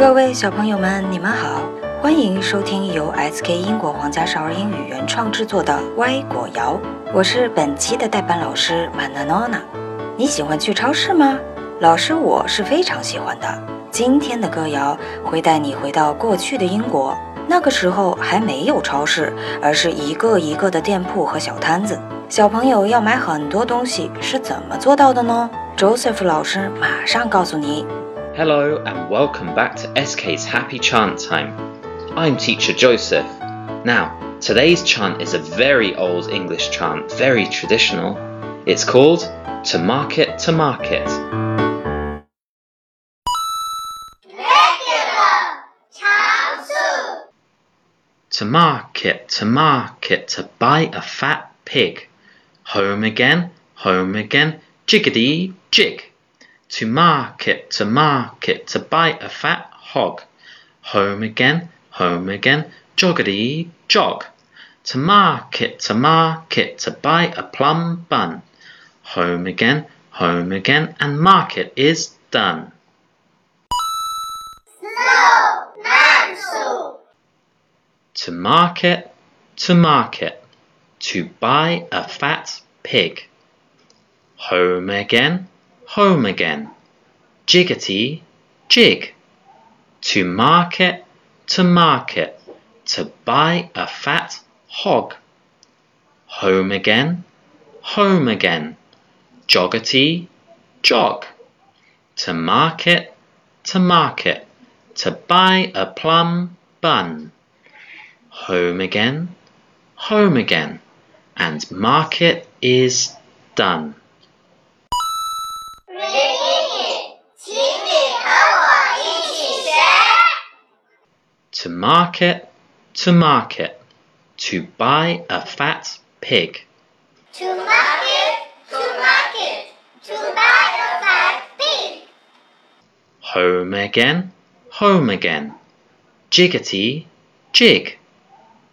各位小朋友们，你们好，欢迎收听由 SK 英国皇家少儿英语原创制作的《歪果谣》，我是本期的代班老师曼娜诺娜。你喜欢去超市吗？老师我是非常喜欢的。今天的歌谣会带你回到过去的英国，那个时候还没有超市，而是一个一个的店铺和小摊子。小朋友要买很多东西是怎么做到的呢？Joseph 老师马上告诉你。Hello and welcome back to SK's Happy Chant Time. I'm teacher Joseph. Now, today's chant is a very old English chant, very traditional. It's called To Market to Market. To market, to market, to buy a fat pig. Home again, home again, jiggity jig. To market, to market, to buy a fat hog. Home again, home again, joggity jog. To market, to market, to buy a plum bun. Home again, home again, and market is done. To market, to market, to buy a fat pig. Home again, home again, jiggity jig. To market, to market, to buy a fat hog. Home again, home again, joggity jog. To market, to market, to buy a plum bun. Home again, home again, and market is done. Market, to market, to buy a fat pig. To market, to market, to buy a fat pig. Home again, home again, jiggity jig.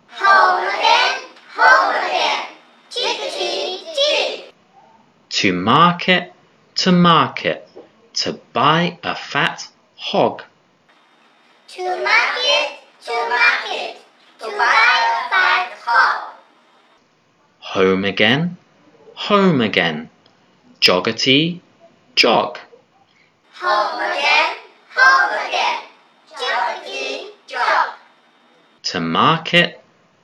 Home again, home again, jiggity jig. To market, to market, to buy a fat hog. To market, to market, to buy a fat hog. Home again, home again, joggity jog. Home again, home again, jiggity jog. To market,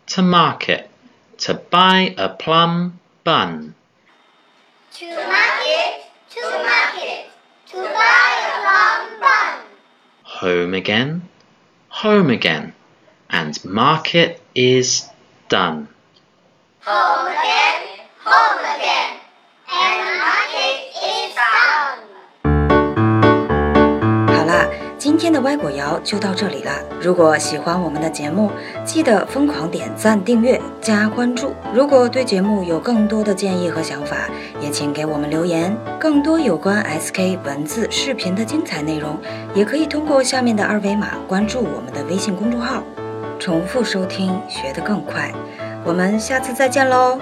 to market, to buy a plum bun. To market, to market, to buy a plum bun. Home again, home again, and market is done. Home again, home again, 今天的歪果谣就到这里了。如果喜欢我们的节目，记得疯狂点赞、订阅、加关注。如果对节目有更多的建议和想法，也请给我们留言。更多有关 SK 文字、视频的精彩内容，也可以通过下面的二维码关注我们的微信公众号。重复收听，学得更快。我们下次再见喽！